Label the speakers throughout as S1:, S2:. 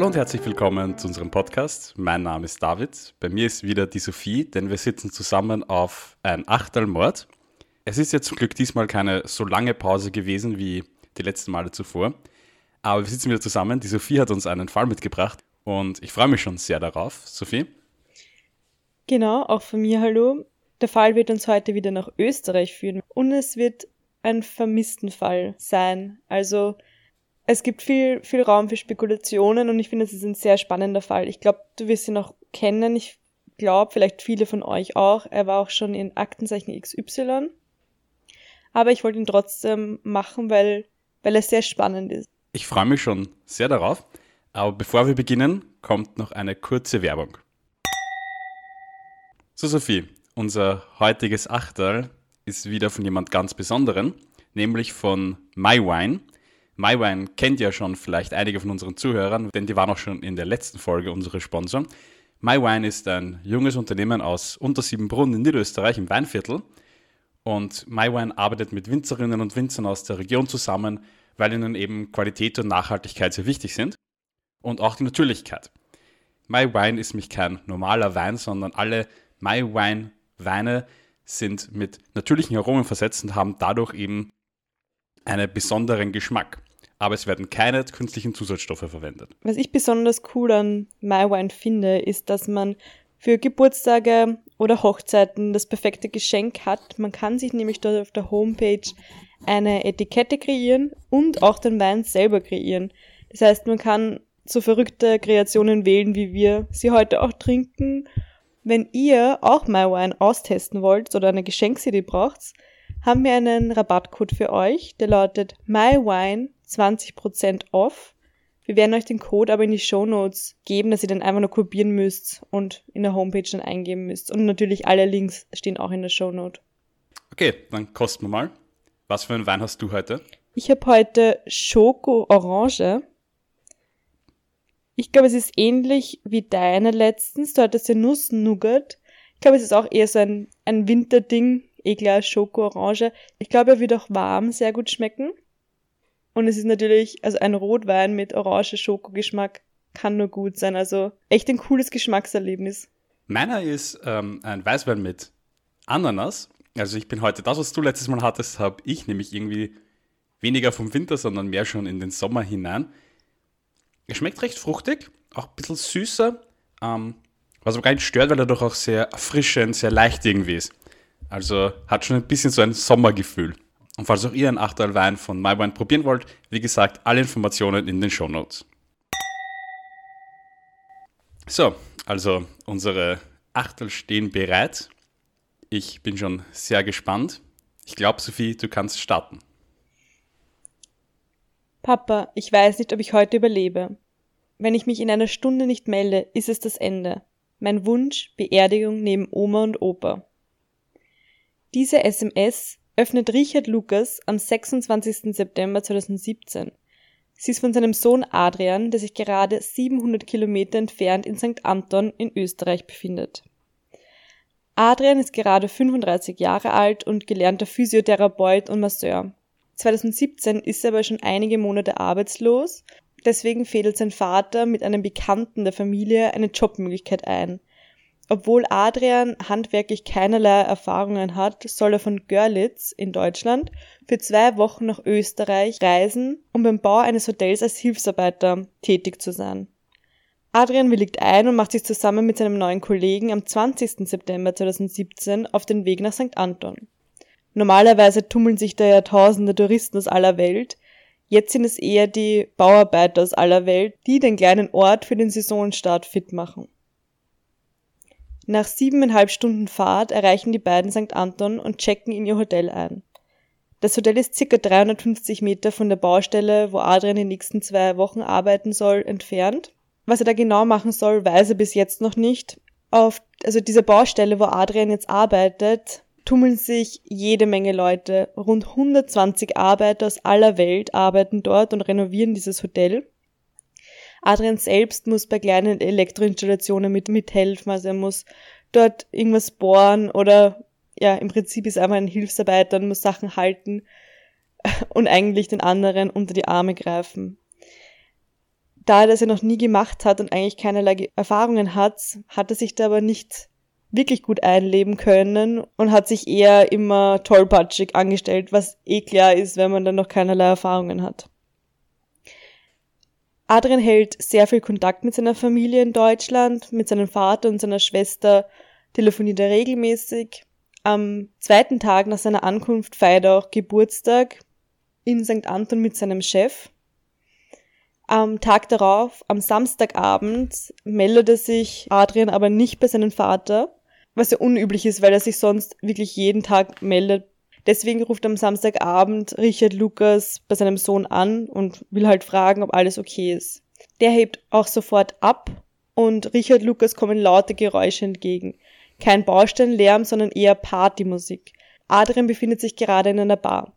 S1: Hallo und herzlich willkommen zu unserem Podcast. Mein Name ist David. Bei mir ist wieder die Sophie, denn wir sitzen zusammen auf ein Achtelmord. Es ist ja zum Glück diesmal keine so lange Pause gewesen wie die letzten Male zuvor. Aber wir sitzen wieder zusammen. Die Sophie hat uns einen Fall mitgebracht und ich freue mich schon sehr darauf. Sophie?
S2: Genau, auch von mir hallo. Der Fall wird uns heute wieder nach Österreich führen und es wird ein vermissten Fall sein. Also es gibt viel, viel Raum für Spekulationen und ich finde, es ist ein sehr spannender Fall. Ich glaube, du wirst ihn noch kennen. Ich glaube, vielleicht viele von euch auch. Er war auch schon in Aktenzeichen XY. Aber ich wollte ihn trotzdem machen, weil, weil er sehr spannend ist.
S1: Ich freue mich schon sehr darauf. Aber bevor wir beginnen, kommt noch eine kurze Werbung. So, Sophie, unser heutiges Achtel ist wieder von jemand ganz Besonderen, nämlich von MyWine. MyWine kennt ja schon vielleicht einige von unseren Zuhörern, denn die waren auch schon in der letzten Folge unsere Sponsor. MyWine ist ein junges Unternehmen aus Untersiebenbrunn in Niederösterreich im Weinviertel. Und MyWine arbeitet mit Winzerinnen und Winzern aus der Region zusammen, weil ihnen eben Qualität und Nachhaltigkeit sehr wichtig sind. Und auch die Natürlichkeit. MyWine ist nämlich kein normaler Wein, sondern alle MyWine Weine sind mit natürlichen Aromen versetzt und haben dadurch eben einen besonderen Geschmack aber es werden keine künstlichen Zusatzstoffe verwendet.
S2: Was ich besonders cool an MyWine finde, ist, dass man für Geburtstage oder Hochzeiten das perfekte Geschenk hat. Man kann sich nämlich dort auf der Homepage eine Etikette kreieren und auch den Wein selber kreieren. Das heißt, man kann so verrückte Kreationen wählen, wie wir sie heute auch trinken. Wenn ihr auch MyWine austesten wollt oder eine Geschenksidee braucht, haben wir einen Rabattcode für euch, der lautet MyWine 20% off. Wir werden euch den Code aber in die Show Notes geben, dass ihr den einfach nur kopieren müsst und in der Homepage dann eingeben müsst. Und natürlich alle Links stehen auch in der Show Note.
S1: Okay, dann kosten wir mal. Was für einen Wein hast du heute?
S2: Ich habe heute Schoko Orange. Ich glaube, es ist ähnlich wie deine letztens. Du hattest ja Nuss-Nougat. Ich glaube, es ist auch eher so ein, ein Winterding. Eklar Schoko Orange. Ich glaube, er wird auch warm sehr gut schmecken. Und es ist natürlich, also ein Rotwein mit orange Schokogeschmack kann nur gut sein. Also echt ein cooles Geschmackserlebnis.
S1: Meiner ist ähm, ein Weißwein mit Ananas. Also ich bin heute, das, was du letztes Mal hattest, habe ich nämlich irgendwie weniger vom Winter, sondern mehr schon in den Sommer hinein. Er schmeckt recht fruchtig, auch ein bisschen süßer, ähm, was aber gar nicht stört, weil er doch auch sehr erfrischend, sehr leicht irgendwie ist. Also hat schon ein bisschen so ein Sommergefühl. Und falls auch ihr einen Achtel Wein von MyWine probieren wollt, wie gesagt, alle Informationen in den Show Notes. So, also unsere Achtel stehen bereit. Ich bin schon sehr gespannt. Ich glaube, Sophie, du kannst starten.
S2: Papa, ich weiß nicht, ob ich heute überlebe. Wenn ich mich in einer Stunde nicht melde, ist es das Ende. Mein Wunsch, Beerdigung neben Oma und Opa. Diese SMS öffnet Richard Lucas am 26. September 2017. Sie ist von seinem Sohn Adrian, der sich gerade 700 Kilometer entfernt in St. Anton in Österreich befindet. Adrian ist gerade 35 Jahre alt und gelernter Physiotherapeut und Masseur. 2017 ist er aber schon einige Monate arbeitslos, deswegen fädelt sein Vater mit einem Bekannten der Familie eine Jobmöglichkeit ein, obwohl Adrian handwerklich keinerlei Erfahrungen hat, soll er von Görlitz in Deutschland für zwei Wochen nach Österreich reisen, um beim Bau eines Hotels als Hilfsarbeiter tätig zu sein. Adrian willigt ein und macht sich zusammen mit seinem neuen Kollegen am 20. September 2017 auf den Weg nach St. Anton. Normalerweise tummeln sich da ja tausende Touristen aus aller Welt. Jetzt sind es eher die Bauarbeiter aus aller Welt, die den kleinen Ort für den Saisonstart fit machen. Nach siebeneinhalb Stunden Fahrt erreichen die beiden St. Anton und checken in ihr Hotel ein. Das Hotel ist circa 350 Meter von der Baustelle, wo Adrian die nächsten zwei Wochen arbeiten soll, entfernt. Was er da genau machen soll, weiß er bis jetzt noch nicht. Auf also dieser Baustelle, wo Adrian jetzt arbeitet, tummeln sich jede Menge Leute. Rund 120 Arbeiter aus aller Welt arbeiten dort und renovieren dieses Hotel. Adrian selbst muss bei kleinen Elektroinstallationen mit, mithelfen, also er muss dort irgendwas bohren oder ja, im Prinzip ist er einfach ein Hilfsarbeiter und muss Sachen halten und eigentlich den anderen unter die Arme greifen. Da er das ja noch nie gemacht hat und eigentlich keinerlei Erfahrungen hat, hat er sich da aber nicht wirklich gut einleben können und hat sich eher immer tollpatschig angestellt, was eh klar ist, wenn man dann noch keinerlei Erfahrungen hat. Adrian hält sehr viel Kontakt mit seiner Familie in Deutschland, mit seinem Vater und seiner Schwester telefoniert er regelmäßig. Am zweiten Tag nach seiner Ankunft feiert er auch Geburtstag in St. Anton mit seinem Chef. Am Tag darauf, am Samstagabend, meldete sich Adrian aber nicht bei seinem Vater, was ja unüblich ist, weil er sich sonst wirklich jeden Tag meldet. Deswegen ruft am Samstagabend Richard Lukas bei seinem Sohn an und will halt fragen, ob alles okay ist. Der hebt auch sofort ab und Richard Lukas kommen laute Geräusche entgegen. Kein Baustellenlärm, sondern eher Partymusik. Adrian befindet sich gerade in einer Bar.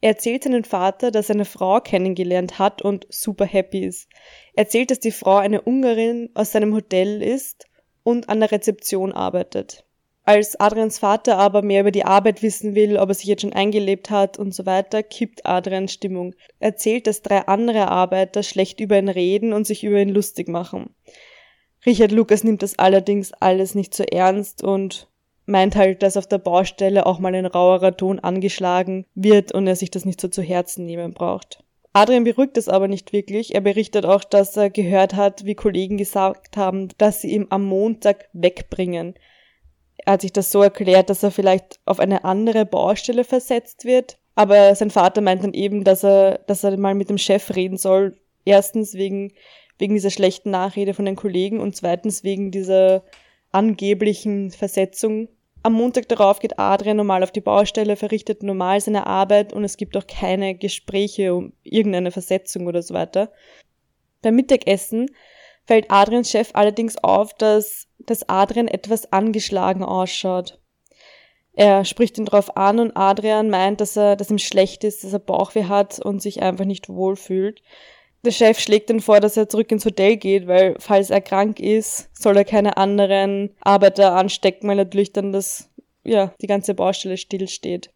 S2: Er erzählt seinem Vater, dass er eine Frau kennengelernt hat und super happy ist. Er erzählt, dass die Frau eine Ungarin aus seinem Hotel ist und an der Rezeption arbeitet. Als Adrians Vater aber mehr über die Arbeit wissen will, ob er sich jetzt schon eingelebt hat und so weiter, kippt Adrians Stimmung. Er erzählt, dass drei andere Arbeiter schlecht über ihn reden und sich über ihn lustig machen. Richard Lucas nimmt das allerdings alles nicht so ernst und meint halt, dass auf der Baustelle auch mal ein rauerer Ton angeschlagen wird und er sich das nicht so zu Herzen nehmen braucht. Adrian beruhigt es aber nicht wirklich. Er berichtet auch, dass er gehört hat, wie Kollegen gesagt haben, dass sie ihn am Montag wegbringen. Er hat sich das so erklärt, dass er vielleicht auf eine andere Baustelle versetzt wird. Aber sein Vater meint dann eben, dass er, dass er mal mit dem Chef reden soll. Erstens wegen, wegen dieser schlechten Nachrede von den Kollegen und zweitens wegen dieser angeblichen Versetzung am Montag darauf geht Adrian normal auf die Baustelle, verrichtet normal seine Arbeit und es gibt auch keine Gespräche um irgendeine Versetzung oder so weiter. Beim Mittagessen fällt Adrians Chef allerdings auf, dass, dass Adrian etwas angeschlagen ausschaut. Er spricht ihn darauf an und Adrian meint, dass er, dass ihm schlecht ist, dass er Bauchweh hat und sich einfach nicht wohlfühlt. Der Chef schlägt dann vor, dass er zurück ins Hotel geht, weil falls er krank ist, soll er keine anderen Arbeiter anstecken, weil natürlich dann das, ja, die ganze Baustelle stillsteht.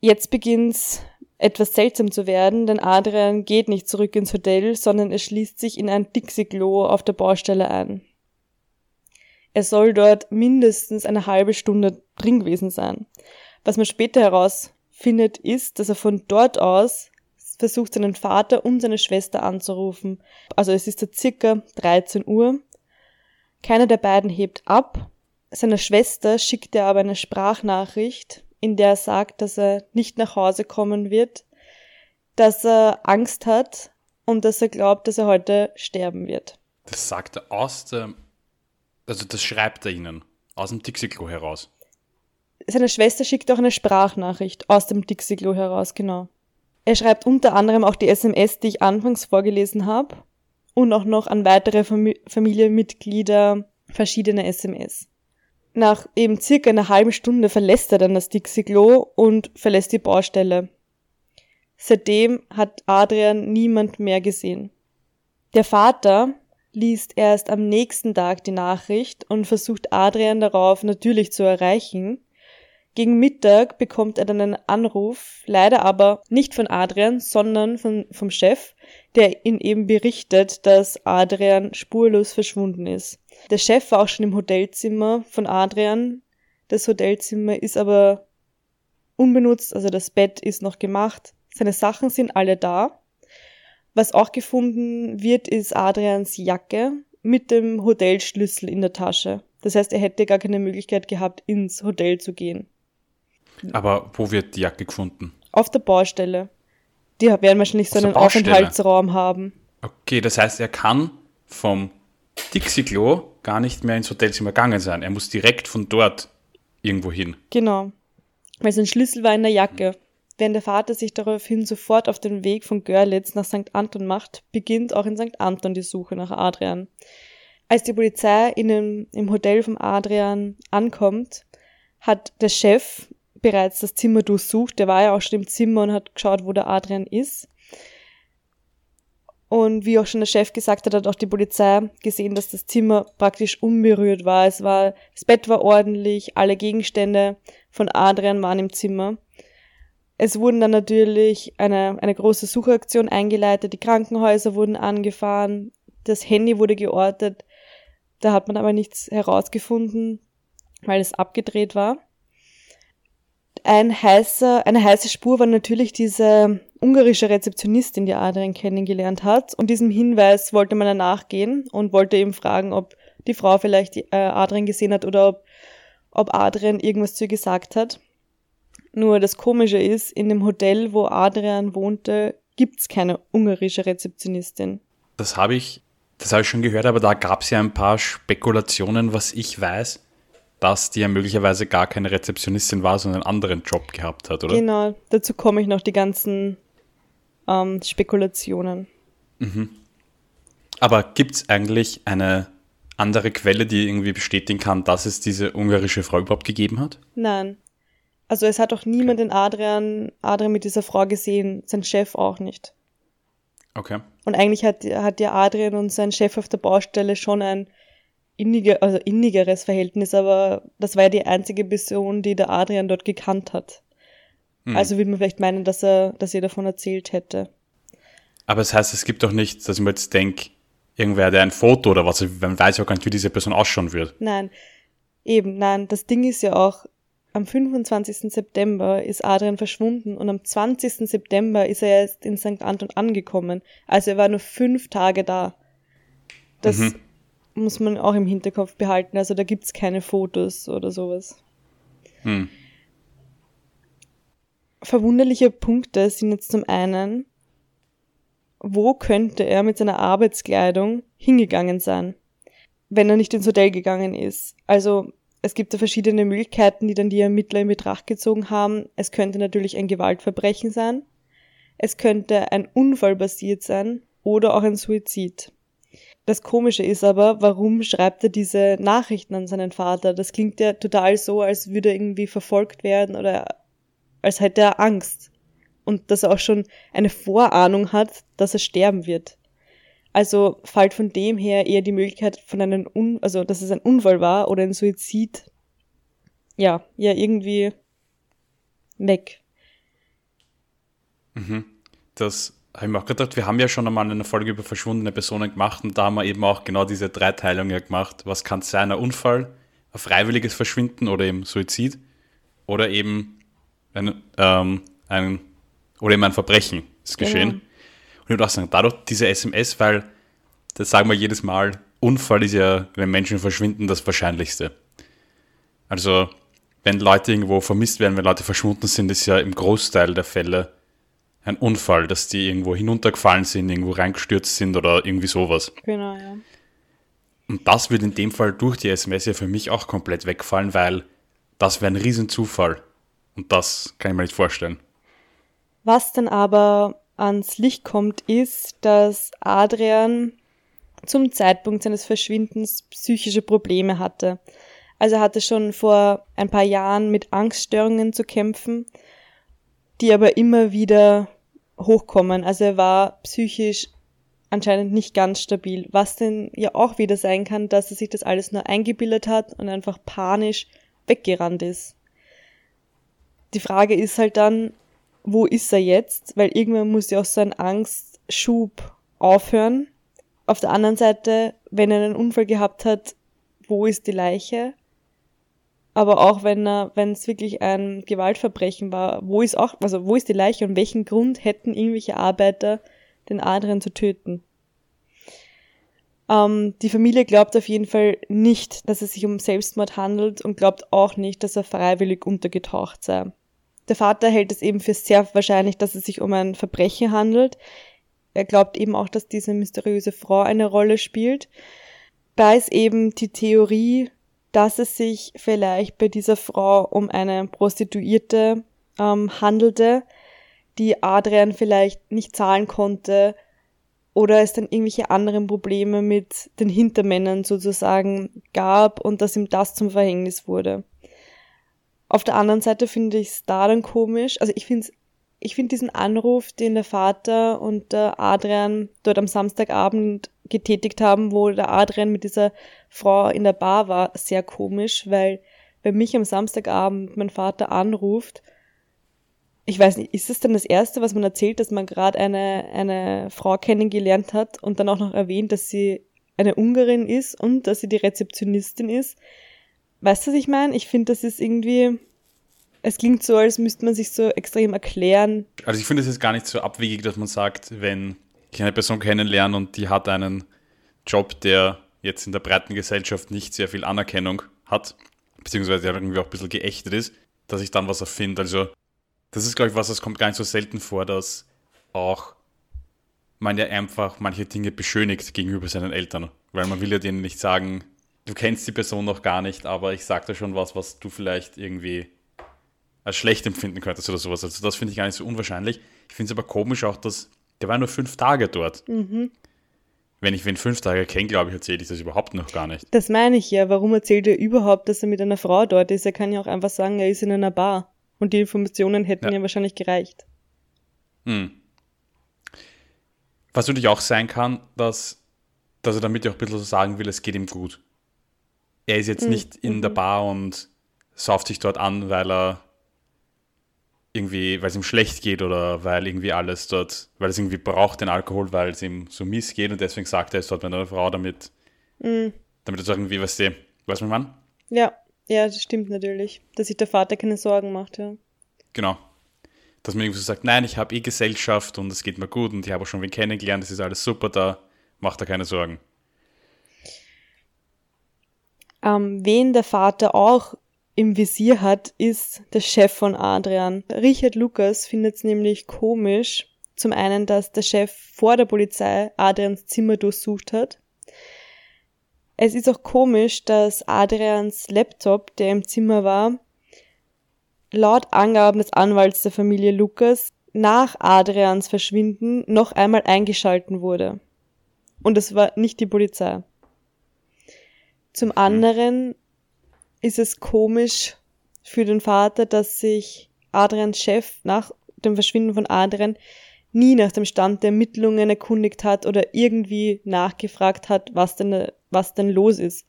S2: Jetzt beginnt's etwas seltsam zu werden, denn Adrian geht nicht zurück ins Hotel, sondern er schließt sich in ein Dixie-Klo auf der Baustelle ein. Er soll dort mindestens eine halbe Stunde drin gewesen sein. Was man später herausfindet, ist, dass er von dort aus versucht seinen Vater und seine Schwester anzurufen. Also es ist so circa 13 Uhr. Keiner der beiden hebt ab. Seiner Schwester schickt er aber eine Sprachnachricht, in der er sagt, dass er nicht nach Hause kommen wird, dass er Angst hat und dass er glaubt, dass er heute sterben wird.
S1: Das sagt er aus der, also das schreibt er ihnen aus dem Dixie-Klo heraus.
S2: Seine Schwester schickt auch eine Sprachnachricht aus dem Dixie-Klo heraus, genau. Er schreibt unter anderem auch die SMS, die ich anfangs vorgelesen habe und auch noch an weitere Fam Familienmitglieder verschiedene SMS. Nach eben circa einer halben Stunde verlässt er dann das Dixie-Klo und verlässt die Baustelle. Seitdem hat Adrian niemand mehr gesehen. Der Vater liest erst am nächsten Tag die Nachricht und versucht Adrian darauf natürlich zu erreichen, gegen Mittag bekommt er dann einen Anruf, leider aber nicht von Adrian, sondern von, vom Chef, der ihn eben berichtet, dass Adrian spurlos verschwunden ist. Der Chef war auch schon im Hotelzimmer von Adrian. Das Hotelzimmer ist aber unbenutzt, also das Bett ist noch gemacht. Seine Sachen sind alle da. Was auch gefunden wird, ist Adrians Jacke mit dem Hotelschlüssel in der Tasche. Das heißt, er hätte gar keine Möglichkeit gehabt, ins Hotel zu gehen.
S1: Aber wo wird die Jacke gefunden?
S2: Auf der Baustelle. Die werden wahrscheinlich so einen Aufenthaltsraum haben.
S1: Okay, das heißt, er kann vom Dixie-Klo gar nicht mehr ins Hotelzimmer gegangen sein. Er muss direkt von dort irgendwo hin.
S2: Genau. Weil sein Schlüssel war in der Jacke. Während der Vater sich daraufhin sofort auf den Weg von Görlitz nach St. Anton macht, beginnt auch in St. Anton die Suche nach Adrian. Als die Polizei in dem, im Hotel von Adrian ankommt, hat der Chef bereits das Zimmer durchsucht. Der war ja auch schon im Zimmer und hat geschaut, wo der Adrian ist. Und wie auch schon der Chef gesagt hat, hat auch die Polizei gesehen, dass das Zimmer praktisch unberührt war. Es war, das Bett war ordentlich, alle Gegenstände von Adrian waren im Zimmer. Es wurden dann natürlich eine, eine große Suchaktion eingeleitet, die Krankenhäuser wurden angefahren, das Handy wurde geortet, da hat man aber nichts herausgefunden, weil es abgedreht war. Ein heißer, eine heiße Spur war natürlich diese ungarische Rezeptionistin, die Adrian kennengelernt hat. Und diesem Hinweis wollte man nachgehen und wollte eben fragen, ob die Frau vielleicht äh, Adrian gesehen hat oder ob, ob Adrian irgendwas zu ihr gesagt hat. Nur das Komische ist, in dem Hotel, wo Adrian wohnte, gibt's keine ungarische Rezeptionistin.
S1: Das habe ich, das habe ich schon gehört, aber da gab es ja ein paar Spekulationen, was ich weiß, dass die ja möglicherweise gar keine Rezeptionistin war, sondern einen anderen Job gehabt hat, oder?
S2: Genau, dazu komme ich noch die ganzen ähm, Spekulationen.
S1: Mhm. Aber gibt es eigentlich eine andere Quelle, die irgendwie bestätigen kann, dass es diese ungarische Frau überhaupt gegeben hat?
S2: Nein. Also es hat auch niemand okay. den Adrian, Adrian mit dieser Frau gesehen, sein Chef auch nicht.
S1: Okay.
S2: Und eigentlich hat, hat ja Adrian und sein Chef auf der Baustelle schon ein inniger, also innigeres Verhältnis, aber das war ja die einzige Person, die der Adrian dort gekannt hat. Hm. Also würde man vielleicht meinen, dass er, dass er davon erzählt hätte.
S1: Aber es das heißt, es gibt doch nicht, dass ich mir jetzt denke, irgendwer, der ein Foto oder was, man weiß ja gar nicht, wie diese Person ausschauen wird.
S2: Nein, eben, nein. Das Ding ist ja auch, am 25. September ist Adrian verschwunden und am 20. September ist er jetzt in St. Anton angekommen. Also er war nur fünf Tage da. Das mhm. Muss man auch im Hinterkopf behalten. Also da gibt's keine Fotos oder sowas. Hm. Verwunderliche Punkte sind jetzt zum einen, wo könnte er mit seiner Arbeitskleidung hingegangen sein, wenn er nicht ins Hotel gegangen ist? Also es gibt ja verschiedene Möglichkeiten, die dann die Ermittler in Betracht gezogen haben. Es könnte natürlich ein Gewaltverbrechen sein. Es könnte ein Unfall basiert sein oder auch ein Suizid. Das Komische ist aber, warum schreibt er diese Nachrichten an seinen Vater? Das klingt ja total so, als würde er irgendwie verfolgt werden oder als hätte er Angst. Und dass er auch schon eine Vorahnung hat, dass er sterben wird. Also fällt von dem her eher die Möglichkeit von einem, Un also dass es ein Unfall war oder ein Suizid, ja, ja irgendwie weg.
S1: Mhm. Das habe ich mir auch gedacht, wir haben ja schon einmal eine Folge über verschwundene Personen gemacht und da haben wir eben auch genau diese Dreiteilung ja gemacht. Was kann sein, ein Unfall, ein freiwilliges Verschwinden oder eben Suizid oder eben ein, ähm, ein oder eben ein Verbrechen ist geschehen. Genau. Und ich würde auch sagen, dadurch diese SMS, weil das sagen wir jedes Mal, Unfall ist ja, wenn Menschen verschwinden, das Wahrscheinlichste. Also, wenn Leute irgendwo vermisst werden, wenn Leute verschwunden sind, ist ja im Großteil der Fälle ein Unfall, dass die irgendwo hinuntergefallen sind, irgendwo reingestürzt sind oder irgendwie sowas.
S2: Genau, ja.
S1: Und das wird in dem Fall durch die SMS ja für mich auch komplett wegfallen, weil das wäre ein Riesenzufall. Und das kann ich mir nicht vorstellen.
S2: Was dann aber ans Licht kommt, ist, dass Adrian zum Zeitpunkt seines Verschwindens psychische Probleme hatte. Also er hatte schon vor ein paar Jahren mit Angststörungen zu kämpfen, die aber immer wieder hochkommen. Also er war psychisch anscheinend nicht ganz stabil, was denn ja auch wieder sein kann, dass er sich das alles nur eingebildet hat und einfach panisch weggerannt ist. Die Frage ist halt dann, wo ist er jetzt? Weil irgendwann muss ja auch so ein Angstschub aufhören. Auf der anderen Seite, wenn er einen Unfall gehabt hat, wo ist die Leiche? Aber auch wenn er, wenn es wirklich ein Gewaltverbrechen war, wo ist auch, also wo ist die Leiche und welchen Grund hätten irgendwelche Arbeiter, den Adrian zu töten? Ähm, die Familie glaubt auf jeden Fall nicht, dass es sich um Selbstmord handelt und glaubt auch nicht, dass er freiwillig untergetaucht sei. Der Vater hält es eben für sehr wahrscheinlich, dass es sich um ein Verbrechen handelt. Er glaubt eben auch, dass diese mysteriöse Frau eine Rolle spielt. Da ist eben die Theorie, dass es sich vielleicht bei dieser Frau um eine Prostituierte ähm, handelte, die Adrian vielleicht nicht zahlen konnte oder es dann irgendwelche anderen Probleme mit den Hintermännern sozusagen gab und dass ihm das zum Verhängnis wurde. Auf der anderen Seite finde ich es da dann komisch. Also ich finde ich finde diesen Anruf, den der Vater und der Adrian dort am Samstagabend getätigt haben, wo der Adrian mit dieser Frau in der Bar war, sehr komisch, weil wenn mich am Samstagabend mein Vater anruft ich weiß nicht, ist es dann das Erste, was man erzählt, dass man gerade eine, eine Frau kennengelernt hat und dann auch noch erwähnt, dass sie eine Ungarin ist und dass sie die Rezeptionistin ist? Weißt du, was ich meine? Ich finde, das ist irgendwie, es klingt so, als müsste man sich so extrem erklären.
S1: Also ich finde es jetzt gar nicht so abwegig, dass man sagt, wenn eine Person kennenlerne und die hat einen Job, der jetzt in der breiten Gesellschaft nicht sehr viel Anerkennung hat, beziehungsweise irgendwie auch ein bisschen geächtet ist, dass ich dann was erfinde. Also das ist, glaube ich, was, das kommt gar nicht so selten vor, dass auch man ja einfach manche Dinge beschönigt gegenüber seinen Eltern. Weil man will ja denen nicht sagen, du kennst die Person noch gar nicht, aber ich sage da schon was, was du vielleicht irgendwie als schlecht empfinden könntest oder sowas. Also das finde ich gar nicht so unwahrscheinlich. Ich finde es aber komisch auch, dass der war nur fünf Tage dort. Mhm. Wenn ich wen fünf Tage kenne, glaube ich, erzähle ich das überhaupt noch gar nicht.
S2: Das meine ich ja. Warum erzählt er überhaupt, dass er mit einer Frau dort ist? Er kann ja auch einfach sagen, er ist in einer Bar. Und die Informationen hätten ja, ja wahrscheinlich gereicht. Hm.
S1: Was natürlich auch sein kann, dass, dass er damit ja auch ein bisschen so sagen will, es geht ihm gut. Er ist jetzt hm. nicht in mhm. der Bar und sauft sich dort an, weil er irgendwie, weil es ihm schlecht geht oder weil irgendwie alles dort, weil es irgendwie braucht den Alkohol, weil es ihm so mies geht und deswegen sagt er es dort mit einer Frau, damit, mm. damit es irgendwie, was die, weiß man wann?
S2: Ja. Ja, das stimmt natürlich. Dass sich der Vater keine Sorgen macht, ja.
S1: Genau. Dass man irgendwie so sagt, nein, ich habe eh Gesellschaft und es geht mir gut und ich habe auch schon wen kennengelernt, das ist alles super da, macht er keine Sorgen.
S2: Ähm, wen der Vater auch im Visier hat, ist der Chef von Adrian. Richard Lukas findet es nämlich komisch, zum einen, dass der Chef vor der Polizei Adrians Zimmer durchsucht hat es ist auch komisch, dass Adrians Laptop, der im Zimmer war, laut Angaben des Anwalts der Familie Lukas nach Adrians Verschwinden noch einmal eingeschalten wurde. Und es war nicht die Polizei. Zum hm. anderen ist es komisch für den Vater, dass sich Adrians Chef nach dem Verschwinden von Adrian nie nach dem Stand der Ermittlungen erkundigt hat oder irgendwie nachgefragt hat, was denn, was denn los ist.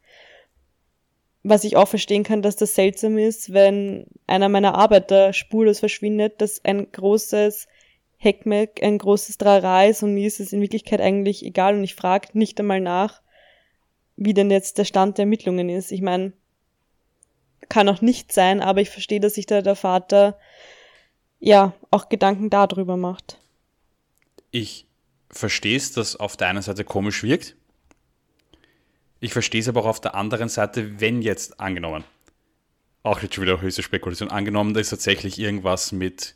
S2: Was ich auch verstehen kann, dass das seltsam ist, wenn einer meiner Arbeiter spurlos verschwindet, dass ein großes Heckmeck, ein großes Trara ist und mir ist es in Wirklichkeit eigentlich egal und ich frage nicht einmal nach, wie denn jetzt der Stand der Ermittlungen ist. Ich meine, kann auch nicht sein, aber ich verstehe, dass sich da der Vater ja auch Gedanken darüber macht
S1: ich verstehe es, dass auf der einen Seite komisch wirkt. Ich verstehe es aber auch auf der anderen Seite, wenn jetzt angenommen, auch jetzt schon wieder höchste Spekulation, angenommen, da ist tatsächlich irgendwas mit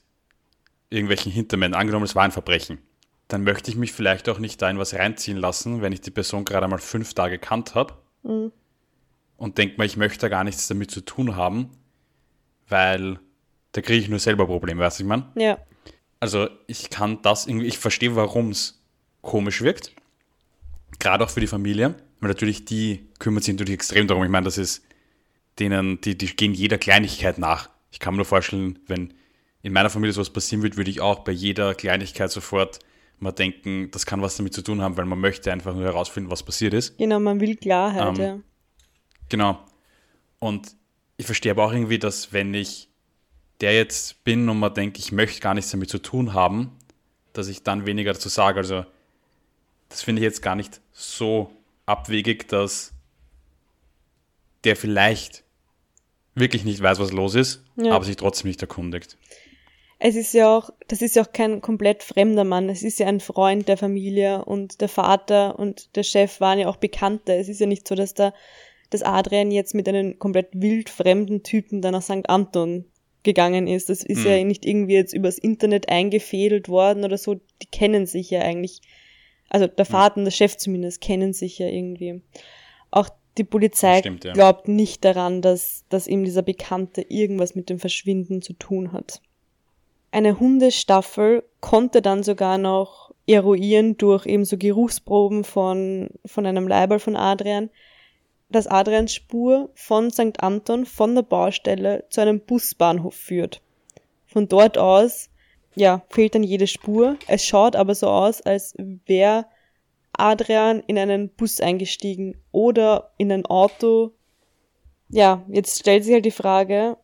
S1: irgendwelchen Hintermännern, angenommen, es war ein Verbrechen, dann möchte ich mich vielleicht auch nicht da in was reinziehen lassen, wenn ich die Person gerade mal fünf Tage kannt habe mhm. Und denke mal, ich möchte da gar nichts damit zu tun haben, weil da kriege ich nur selber Probleme, weißt du, ich meine?
S2: Ja.
S1: Also ich kann das irgendwie, ich verstehe, warum es komisch wirkt. Gerade auch für die Familie, weil natürlich die kümmert sich natürlich extrem darum. Ich meine, das ist denen, die, die gehen jeder Kleinigkeit nach. Ich kann mir nur vorstellen, wenn in meiner Familie sowas passieren würde, würde ich auch bei jeder Kleinigkeit sofort mal denken, das kann was damit zu tun haben, weil man möchte einfach nur herausfinden, was passiert ist.
S2: Genau, man will Klarheit, ähm, ja.
S1: Genau. Und ich verstehe aber auch irgendwie, dass wenn ich der jetzt bin und man denkt, ich möchte gar nichts damit zu tun haben, dass ich dann weniger dazu sage. Also das finde ich jetzt gar nicht so abwegig, dass der vielleicht wirklich nicht weiß, was los ist, ja. aber sich trotzdem nicht erkundigt.
S2: Es ist ja auch, das ist ja auch kein komplett fremder Mann. Es ist ja ein Freund der Familie und der Vater und der Chef waren ja auch Bekannte. Es ist ja nicht so, dass da, dass Adrian jetzt mit einem komplett wildfremden Typen dann nach St. Anton gegangen ist. Das ist hm. ja nicht irgendwie jetzt übers Internet eingefädelt worden oder so. Die kennen sich ja eigentlich. Also der hm. Vater und der Chef zumindest kennen sich ja irgendwie. Auch die Polizei stimmt, ja. glaubt nicht daran, dass, dass ihm dieser Bekannte irgendwas mit dem Verschwinden zu tun hat. Eine Hundestaffel konnte dann sogar noch eruieren durch eben so Geruchsproben von, von einem Leiberl von Adrian, dass Adrians Spur von St. Anton von der Baustelle zu einem Busbahnhof führt. Von dort aus, ja, fehlt dann jede Spur. Es schaut aber so aus, als wäre Adrian in einen Bus eingestiegen oder in ein Auto. Ja, jetzt stellt sich halt die Frage,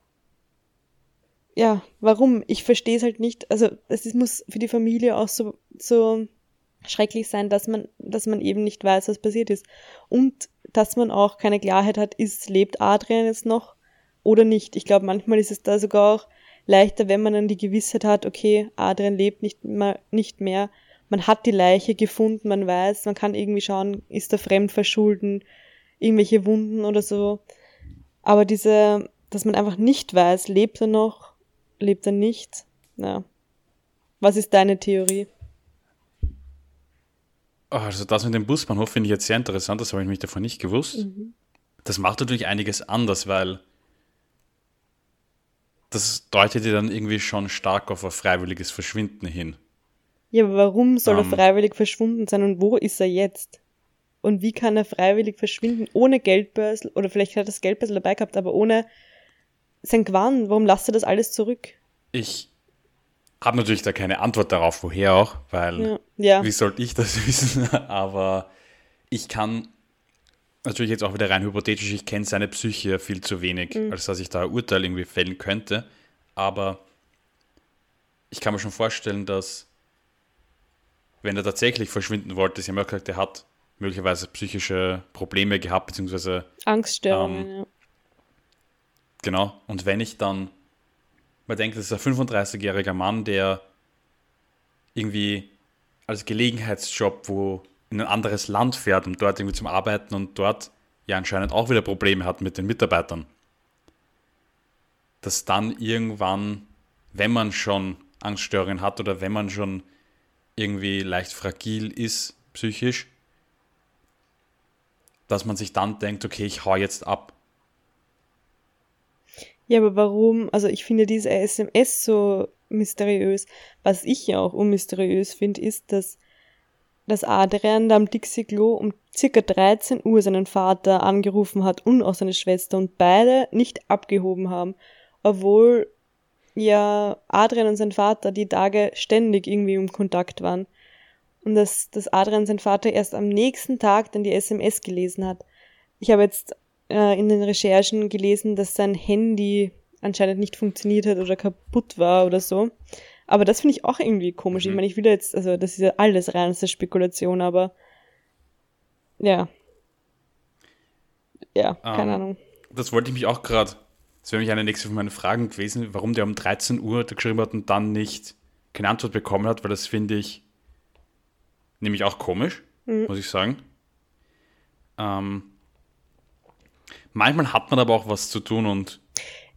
S2: ja, warum? Ich verstehe es halt nicht. Also es muss für die Familie auch so, so schrecklich sein, dass man, dass man eben nicht weiß, was passiert ist. Und dass man auch keine Klarheit hat, ist, lebt Adrian jetzt noch oder nicht. Ich glaube, manchmal ist es da sogar auch leichter, wenn man dann die Gewissheit hat, okay, Adrian lebt nicht mehr, nicht mehr. Man hat die Leiche gefunden, man weiß, man kann irgendwie schauen, ist er fremdverschulden, irgendwelche Wunden oder so. Aber diese, dass man einfach nicht weiß, lebt er noch, lebt er nicht, ja. Was ist deine Theorie?
S1: Also das mit dem Busbahnhof finde ich jetzt sehr interessant, das habe ich mich davon nicht gewusst. Mhm. Das macht natürlich einiges anders, weil das deutet ja dann irgendwie schon stark auf ein freiwilliges Verschwinden hin.
S2: Ja, aber warum soll um, er ähm. freiwillig verschwunden sein und wo ist er jetzt? Und wie kann er freiwillig verschwinden ohne Geldbörsel? Oder vielleicht hat er das Geldbörsel dabei gehabt, aber ohne sein Quan. Warum lasst er das alles zurück?
S1: Ich habe natürlich da keine Antwort darauf, woher auch, weil ja. Ja. wie sollte ich das wissen? Aber ich kann natürlich jetzt auch wieder rein hypothetisch, ich kenne seine Psyche viel zu wenig, mhm. als dass ich da ein Urteil irgendwie fällen könnte. Aber ich kann mir schon vorstellen, dass wenn er tatsächlich verschwinden wollte, sie haben ja gesagt, er hat möglicherweise psychische Probleme gehabt, beziehungsweise
S2: Angststörungen, ähm, ja.
S1: Genau. Und wenn ich dann man denkt, das ist ein 35-jähriger Mann, der irgendwie als Gelegenheitsjob, wo in ein anderes Land fährt, um dort irgendwie zum Arbeiten und dort ja anscheinend auch wieder Probleme hat mit den Mitarbeitern. Dass dann irgendwann, wenn man schon Angststörungen hat oder wenn man schon irgendwie leicht fragil ist, psychisch, dass man sich dann denkt, okay, ich hau jetzt ab.
S2: Ja, aber warum? Also ich finde diese SMS so mysteriös. Was ich ja auch unmysteriös finde, ist, dass, dass Adrian da am Dixie-Klo um circa 13 Uhr seinen Vater angerufen hat und auch seine Schwester und beide nicht abgehoben haben, obwohl ja Adrian und sein Vater die Tage ständig irgendwie im Kontakt waren. Und dass, dass Adrian sein Vater erst am nächsten Tag dann die SMS gelesen hat. Ich habe jetzt äh, in den Recherchen gelesen, dass sein Handy anscheinend nicht funktioniert hat oder kaputt war oder so. Aber das finde ich auch irgendwie komisch. Mhm. Ich meine, ich will jetzt, also das ist ja alles reinste Spekulation, aber ja. Ja, keine um, ähm, Ahnung.
S1: Das wollte ich mich auch gerade, das wäre mich eine nächste von meinen Fragen gewesen, warum der um 13 Uhr geschrieben hat und dann nicht keine Antwort bekommen hat, weil das finde ich nämlich auch komisch, mhm. muss ich sagen. Ähm, Manchmal hat man aber auch was zu tun und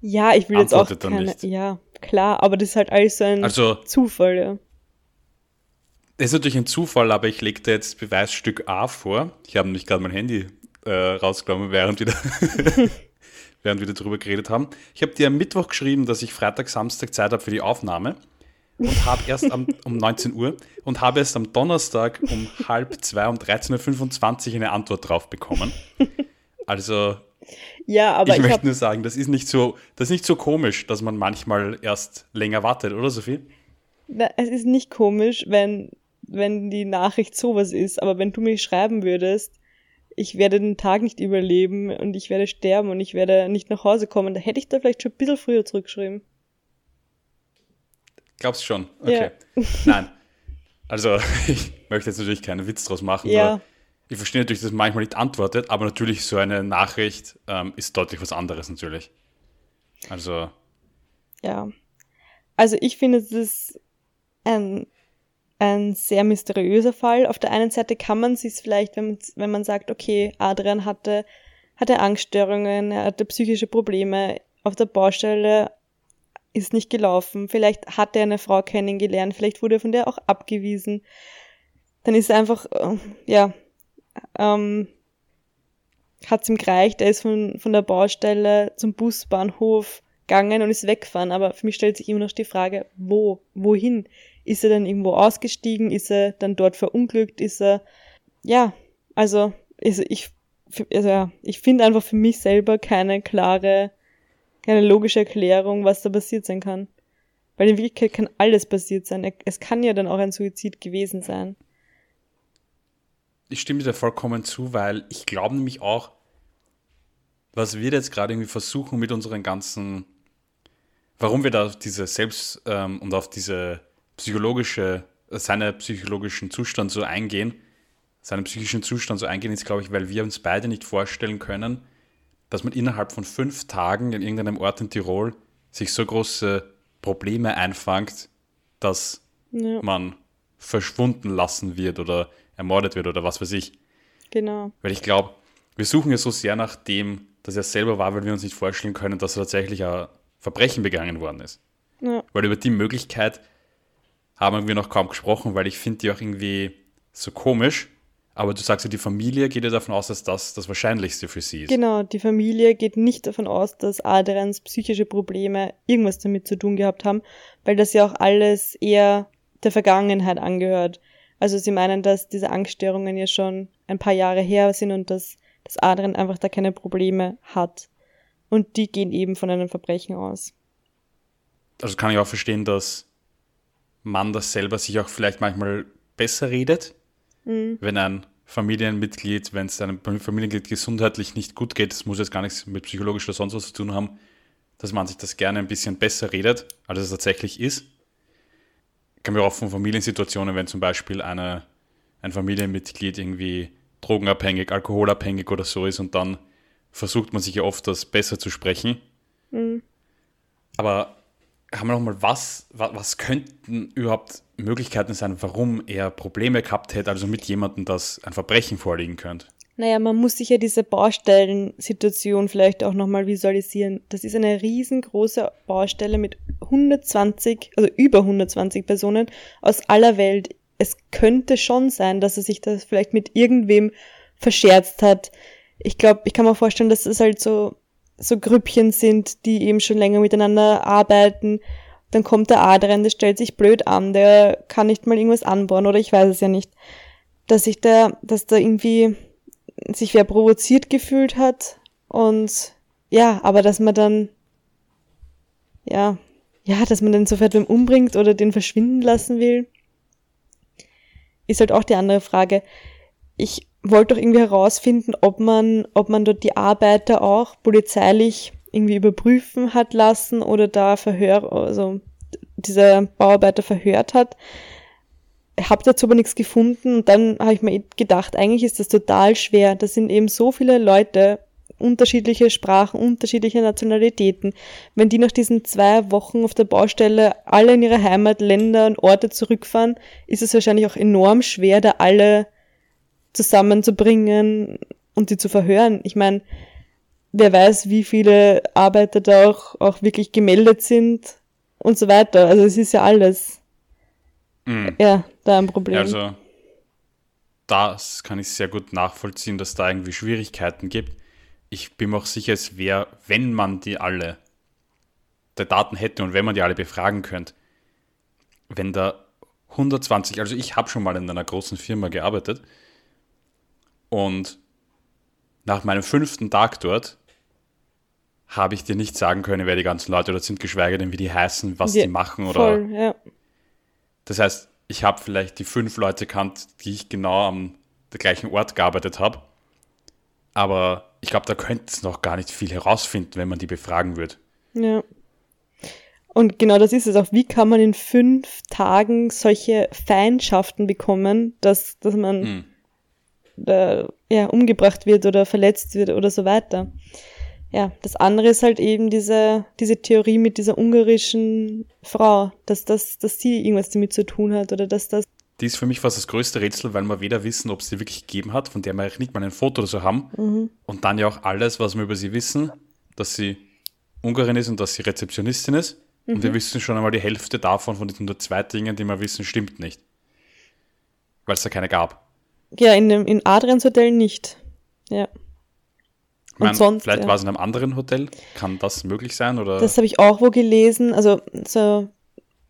S2: ja, ich will jetzt auch keine, ja, klar, aber das ist halt alles so ein also, Zufall, ja.
S1: Das ist natürlich ein Zufall, aber ich lege da jetzt Beweisstück A vor. Ich habe nämlich gerade mein Handy äh, rausgenommen, während wir, während wir darüber geredet haben. Ich habe dir am Mittwoch geschrieben, dass ich Freitag, Samstag Zeit habe für die Aufnahme und habe erst am, um 19 Uhr und habe erst am Donnerstag um halb zwei, um 13.25 Uhr eine Antwort drauf bekommen. Also
S2: ja, aber
S1: ich, ich möchte nur sagen, das ist nicht so, das ist nicht so komisch, dass man manchmal erst länger wartet, oder Sophie?
S2: Na, es ist nicht komisch, wenn, wenn die Nachricht sowas ist, aber wenn du mir schreiben würdest, ich werde den Tag nicht überleben und ich werde sterben und ich werde nicht nach Hause kommen, da hätte ich da vielleicht schon ein bisschen früher zurückgeschrieben.
S1: Glaubst schon? Okay. Ja. Nein. Also, ich möchte jetzt natürlich keinen Witz draus machen.
S2: Ja
S1: ich verstehe natürlich, dass man manchmal nicht antwortet, aber natürlich so eine Nachricht ähm, ist deutlich was anderes natürlich. Also.
S2: Ja. Also ich finde, es ist ein, ein sehr mysteriöser Fall. Auf der einen Seite kann man sich vielleicht, wenn man, wenn man sagt, okay, Adrian hatte, hatte Angststörungen, er hatte psychische Probleme, auf der Baustelle ist nicht gelaufen, vielleicht hat er eine Frau kennengelernt, vielleicht wurde er von der auch abgewiesen. Dann ist er einfach, äh, ja, ähm, hat es ihm gereicht, er ist von, von der Baustelle zum Busbahnhof gegangen und ist weggefahren. Aber für mich stellt sich immer noch die Frage, wo, wohin? Ist er dann irgendwo ausgestiegen? Ist er dann dort verunglückt? Ist er, ja, also, also ich, also ja, ich finde einfach für mich selber keine klare, keine logische Erklärung, was da passiert sein kann. Weil in Wirklichkeit kann alles passiert sein. Es kann ja dann auch ein Suizid gewesen sein
S1: ich stimme dir vollkommen zu, weil ich glaube nämlich auch, was wir jetzt gerade irgendwie versuchen mit unseren ganzen warum wir da auf diese Selbst- ähm, und auf diese psychologische, seine psychologischen Zustand so eingehen, seinen psychischen Zustand so eingehen, ist, glaube ich, weil wir uns beide nicht vorstellen können, dass man innerhalb von fünf Tagen in irgendeinem Ort in Tirol sich so große Probleme einfangt, dass
S2: Ja,
S1: man verschwunden lassen wird oder ermordet wird oder was weiß ich.
S2: genau.
S1: Weil ich glaube, wir suchen ja so sehr nach dem, dass er selber war, weil wir uns nicht vorstellen können, dass er tatsächlich ein Verbrechen begangen worden ist.
S2: Ja,
S1: Weil über die Möglichkeit haben wir noch kaum gesprochen, weil ich finde die auch irgendwie so komisch. Aber du sagst ja, die Familie geht ja davon aus, dass das das Wahrscheinlichste für sie ist.
S2: genau. Die Familie geht nicht davon aus, dass Adrians psychische Probleme irgendwas damit zu tun gehabt haben, weil das ja auch alles eher der Vergangenheit angehört. Also sie meinen, dass diese Angststörungen ja schon ein paar Jahre her sind und dass, dass Adrian einfach da keine Probleme hat. Und die gehen eben von einem Verbrechen aus.
S1: Also kann ich auch verstehen, dass man das selber sich auch vielleicht manchmal besser redet, wenn ein Familienmitglied, wenn es einem Familienmitglied gesundheitlich nicht gut geht, das muss jetzt gar nichts mit psychologisch oder sonst was zu tun haben, dass man sich das gerne ein bisschen besser redet, als es tatsächlich ist. Kann mir auch von Familiensituationen, wenn zum Beispiel eine, ein Familienmitglied irgendwie drogenabhängig, alkoholabhängig oder so ist und dann versucht man sich ja oft, das besser zu sprechen. Aber haben wir noch mal, was, was, was könnten überhaupt Möglichkeiten sein, warum er Probleme gehabt hätte, also mit jemandem, das ein Verbrechen vorliegen könnte?
S2: Naja, man muss sich ja diese Baustellensituation vielleicht auch nochmal visualisieren. Das ist eine riesengroße Baustelle mit 120, also über 120 Personen aus aller Welt. Es könnte schon sein, dass er sich das vielleicht mit irgendwem verscherzt hat. Ich glaube, ich kann mir vorstellen, dass es halt so, so Grüppchen sind, die eben schon länger miteinander arbeiten. Dann kommt der Adrian, der stellt sich blöd an, der kann nicht mal irgendwas anbauen oder ich weiß es ja nicht. Dass sich da, dass da irgendwie sich wer provoziert gefühlt hat und ja, aber dass man dann ja, ja, dass man dann sofort wem umbringt oder den verschwinden lassen will, ist halt auch die andere Frage. Ich wollte doch irgendwie herausfinden, ob man, ob man dort die Arbeiter auch polizeilich irgendwie überprüfen hat lassen oder da Verhör, also dieser Bauarbeiter verhört hat habe dazu aber nichts gefunden und dann habe ich mir gedacht, eigentlich ist das total schwer. Das sind eben so viele Leute, unterschiedliche Sprachen, unterschiedliche Nationalitäten. Wenn die nach diesen zwei Wochen auf der Baustelle alle in ihre Heimatländer und Orte zurückfahren, ist es wahrscheinlich auch enorm schwer, da alle zusammenzubringen und die zu verhören. Ich meine, wer weiß, wie viele Arbeiter da auch, auch wirklich gemeldet sind und so weiter. Also es ist ja alles
S1: Mhm.
S2: ja, da ein Problem.
S1: Also das kann ich sehr gut nachvollziehen, dass da irgendwie Schwierigkeiten gibt. Ich bin mir auch sicher, es wäre, wenn man die alle der Daten hätte und wenn man die alle befragen könnte, wenn da 120, also ich habe schon mal in einer großen Firma gearbeitet und nach meinem fünften Tag dort habe ich dir nicht sagen können, wer die ganzen Leute dort sind, geschweige denn, wie die heißen, was
S2: Ja,
S1: die machen oder
S2: Voll, ja.
S1: das heißt, ich habe vielleicht die fünf Leute kannt, die ich genau am gleichen Ort gearbeitet habe. Aber ich glaube, da könnte es noch gar nicht viel herausfinden, wenn man die befragen würde.
S2: Ja. Und genau das ist es auch. Wie kann man in fünf Tagen solche Feindschaften bekommen, dass, dass man
S1: Hm.
S2: da, ja, umgebracht wird oder verletzt wird oder so weiter. Ja, das andere ist halt eben diese, diese Theorie mit dieser ungarischen Frau, dass das, dass sie irgendwas damit zu tun hat oder dass das,
S1: Die ist für mich fast das größte Rätsel, weil wir weder wissen, ob es sie wirklich gegeben hat, von der wir eigentlich nicht mal ein Foto oder so haben. Und dann ja auch alles, was wir über sie wissen, dass sie Ungarin ist und dass sie Rezeptionistin ist. Und wir wissen schon einmal die Hälfte davon, von diesen nur zwei Dingen, die wir wissen, stimmt nicht. Weil es da keine gab.
S2: ja, in dem, in Adrians Hotel nicht. Ja.
S1: Ich mein,
S2: sonst,
S1: vielleicht
S2: ja.
S1: war es in einem anderen Hotel. Kann das möglich sein? Oder?
S2: Das habe ich auch wo gelesen. Also so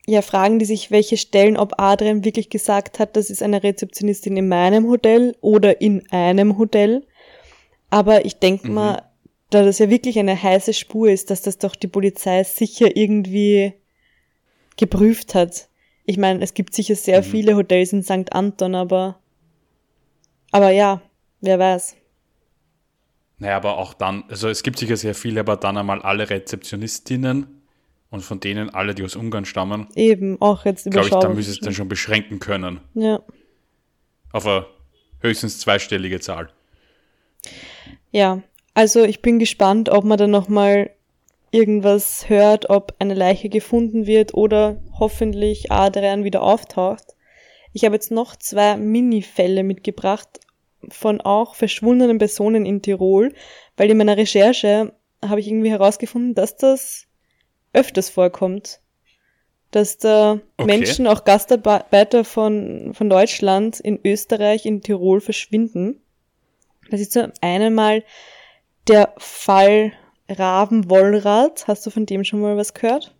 S2: ja, fragen die sich, welche Stellen, ob Adrian wirklich gesagt hat, das ist eine Rezeptionistin in meinem Hotel oder in einem Hotel. Aber ich denke mal, da das ja wirklich eine heiße Spur ist, dass das doch die Polizei sicher irgendwie geprüft hat. Ich meine, es gibt sicher sehr viele Hotels in St. Anton, aber aber ja, wer weiß.
S1: Naja, aber auch dann, also es gibt sicher sehr viele, aber dann einmal alle Rezeptionistinnen Und von denen alle, die aus Ungarn stammen,
S2: Eben, auch jetzt
S1: glaube ich, da
S2: überschaubar.
S1: müsste es dann schon beschränken können.
S2: Ja.
S1: Auf eine höchstens zweistellige Zahl.
S2: Ja, also ich bin gespannt, ob man dann nochmal irgendwas hört, ob eine Leiche gefunden wird oder hoffentlich Adrian wieder auftaucht. Ich habe jetzt noch zwei Mini-Fälle mitgebracht von auch verschwundenen Personen in Tirol, weil in meiner Recherche habe ich irgendwie herausgefunden, dass das öfters vorkommt. Dass da
S1: Okay.
S2: Menschen, auch Gastarbeiter von, von Deutschland in Österreich, in Tirol verschwinden. Das ist zum einen mal der Fall Raven-Wollrad. Hast du von dem schon mal was gehört?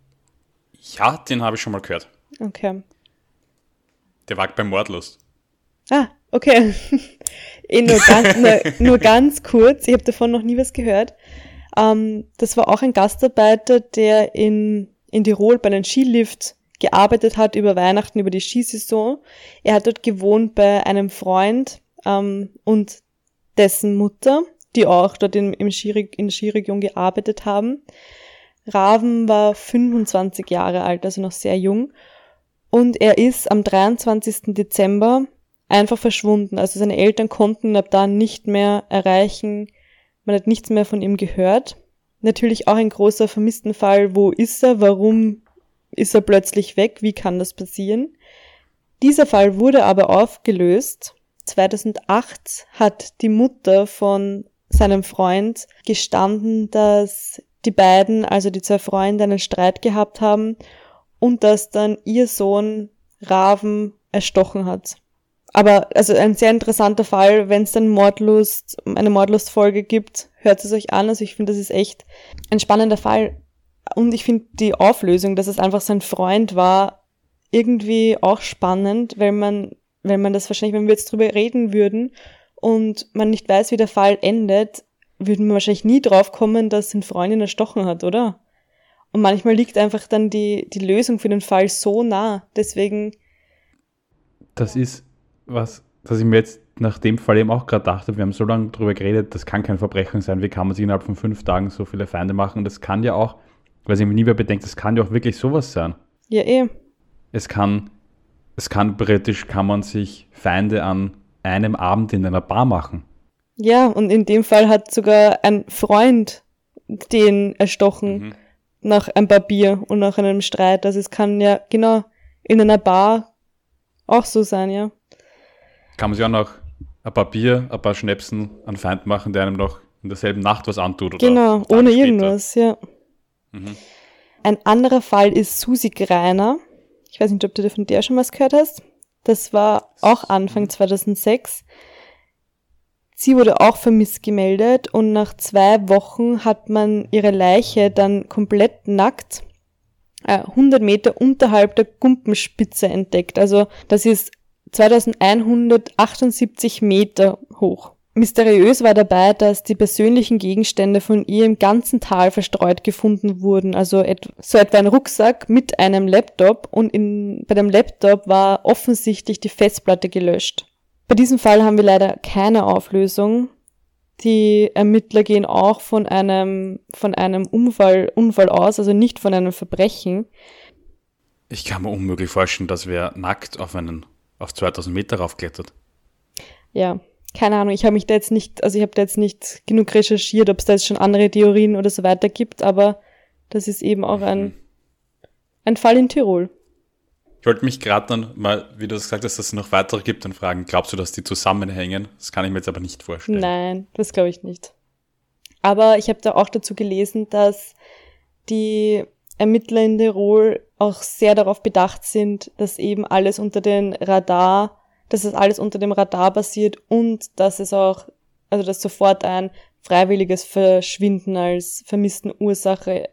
S1: Ja, den habe ich schon mal gehört.
S2: Okay.
S1: Der war bei Mordlust.
S2: Ah, okay. eh nur, ganz, nur, nur ganz kurz. Ich habe davon noch nie was gehört. Ähm, das war auch ein Gastarbeiter, der in, in Tirol bei einem Skilift gearbeitet hat über Weihnachten, über die Skisaison. Er hat dort gewohnt bei einem Freund ähm, und dessen Mutter, die auch dort in, im Skireg in der Skiregion gearbeitet haben. Raven war 25 Jahre alt, also noch sehr jung. Und er ist am 23. Dezember einfach verschwunden. Also seine Eltern konnten ihn ab da nicht mehr erreichen. Man hat nichts mehr von ihm gehört. Natürlich auch ein großer Vermisstenfall. Wo ist er? Warum ist er plötzlich weg? Wie kann das passieren? Dieser Fall wurde aber aufgelöst. 2008 hat die Mutter von seinem Freund gestanden, dass die beiden, also die zwei Freunde, einen Streit gehabt haben und dass dann ihr Sohn Raven erstochen hat. Aber also ein sehr interessanter Fall, wenn es dann Mordlust, eine Mordlustfolge gibt, hört es euch an. Also ich finde, das ist echt ein spannender Fall. Und ich finde die Auflösung, dass es einfach sein Freund war, irgendwie auch spannend, weil man, wenn man das wahrscheinlich, wenn wir jetzt drüber reden würden und man nicht weiß, wie der Fall endet, würden wir wahrscheinlich nie drauf kommen, dass ein Freund ihn erstochen hat, oder? Und manchmal liegt einfach dann die, die Lösung für den Fall so nah. Deswegen,
S1: Das ist was, dass ich mir jetzt nach dem Fall eben auch gerade dachte, wir haben so lange drüber geredet, das kann kein Verbrechen sein, wie kann man sich innerhalb von fünf Tagen so viele Feinde machen? Das kann ja auch, weil sich nie mehr bedenkt, das kann ja auch wirklich sowas sein.
S2: ja eh,
S1: Es kann, es kann britisch, kann man sich Feinde an einem Abend in einer Bar machen.
S2: ja, und in dem Fall hat sogar ein Freund den erstochen
S1: Mhm.
S2: nach ein paar Bier und nach einem Streit. Also es kann ja genau in einer Bar auch so sein, ja.
S1: Kann man sich auch noch ein paar Bier, ein paar Schnäpsen an Feind machen, der einem noch in derselben Nacht was antut. Oder
S2: Genau, ohne
S1: später.
S2: irgendwas, ja.
S1: Mhm.
S2: Ein anderer Fall ist Susi Greiner. Ich weiß nicht, ob du von der schon was gehört hast. Das war auch Anfang 2006. Sie wurde auch vermisst gemeldet und nach zwei Wochen hat man ihre Leiche dann komplett nackt äh, 100 Meter unterhalb der Gumpenspitze entdeckt. Also das ist 2178 Meter hoch. Mysteriös war dabei, dass die persönlichen Gegenstände von ihr im ganzen Tal verstreut gefunden wurden. Also et so etwa ein Rucksack mit einem Laptop und in, bei dem Laptop war offensichtlich die Festplatte gelöscht. Bei diesem Fall haben wir leider keine Auflösung. Die Ermittler gehen auch von einem, von einem Unfall, Unfall aus, also nicht von einem Verbrechen.
S1: Ich kann mir unmöglich vorstellen, dass wer nackt auf einen auf 2000 Meter raufklettert.
S2: Ja, keine Ahnung, ich habe mich da jetzt nicht, also ich habe da jetzt nicht genug recherchiert, ob es da jetzt schon andere Theorien oder so weiter gibt, aber das ist eben auch ein, ein Fall in Tirol.
S1: Ich wollte mich gerade dann mal, wie du das gesagt hast, dass es noch weitere gibt, dann fragen, glaubst du, dass die zusammenhängen? Das kann ich mir jetzt aber nicht vorstellen.
S2: Nein, das glaube ich nicht. Aber ich habe da auch dazu gelesen, dass die Ermittler in Tirol auch sehr darauf bedacht sind, dass eben alles unter den Radar, dass es alles unter dem Radar basiert und dass es auch, also dass sofort ein freiwilliges Verschwinden als vermissten Ursache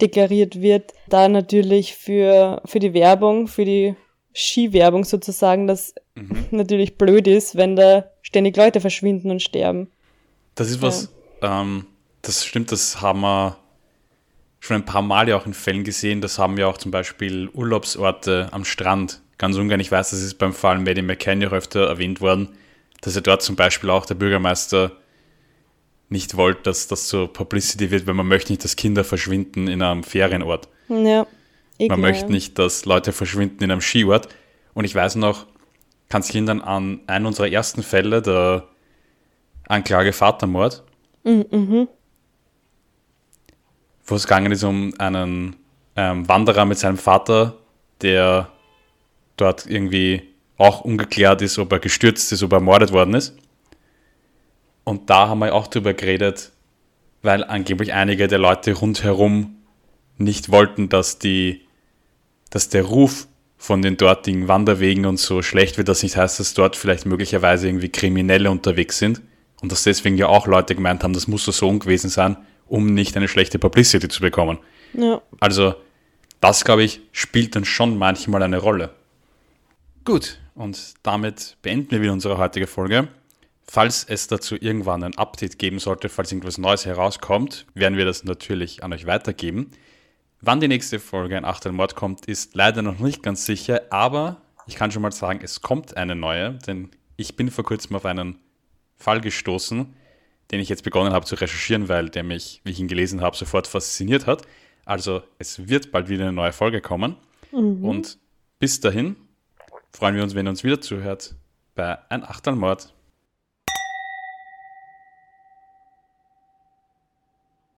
S2: deklariert wird. Da natürlich für, für die Werbung, für die Skiwerbung sozusagen, das
S1: Mhm.
S2: natürlich blöd ist, wenn da ständig Leute verschwinden und sterben.
S1: Das ist was, ähm, das stimmt, das haben wir schon ein paar Mal ja auch in Fällen gesehen. Das haben ja auch zum Beispiel Urlaubsorte am Strand. Ganz ungern, ich weiß, das ist beim Fall Maddie McCann ja auch öfter erwähnt worden, dass ja dort zum Beispiel auch der Bürgermeister nicht wollte, dass das zur Publicity wird, weil man möchte nicht, dass Kinder verschwinden in einem Ferienort.
S2: Ja. Eh
S1: Man möchte nicht, dass Leute verschwinden in einem Skiort. Und ich weiß noch, kann sich erinnern an einen unserer ersten Fälle, der Anklage Vatermord,
S2: Mhm,
S1: wo es gegangen ist um einen ähm, Wanderer mit seinem Vater, der dort irgendwie auch ungeklärt ist, ob er gestürzt ist, ob er ermordet worden ist. Und da haben wir auch drüber geredet, weil angeblich einige der Leute rundherum nicht wollten, dass die, dass der Ruf von den dortigen Wanderwegen und so schlecht wird, dass nicht heißt, dass dort vielleicht möglicherweise irgendwie Kriminelle unterwegs sind und dass deswegen ja auch Leute gemeint haben, das muss so so gewesen sein, um nicht eine schlechte Publicity zu bekommen.
S2: Ja.
S1: Also das, glaube ich, spielt dann schon manchmal eine Rolle. Gut, und damit beenden wir wieder unsere heutige Folge. Falls es dazu irgendwann ein Update geben sollte, falls irgendwas Neues herauskommt, werden wir das natürlich an euch weitergeben. Wann die nächste Folge ein Achtelmord kommt, ist leider noch nicht ganz sicher, aber ich kann schon mal sagen, es kommt eine neue, denn ich bin vor kurzem auf einen Fall gestoßen, den ich jetzt begonnen habe zu recherchieren, weil der mich, wie ich ihn gelesen habe, sofort fasziniert hat. Also es wird bald wieder eine neue Folge kommen. Und bis dahin freuen wir uns, wenn ihr uns wieder zuhört bei Ein Achtelmord.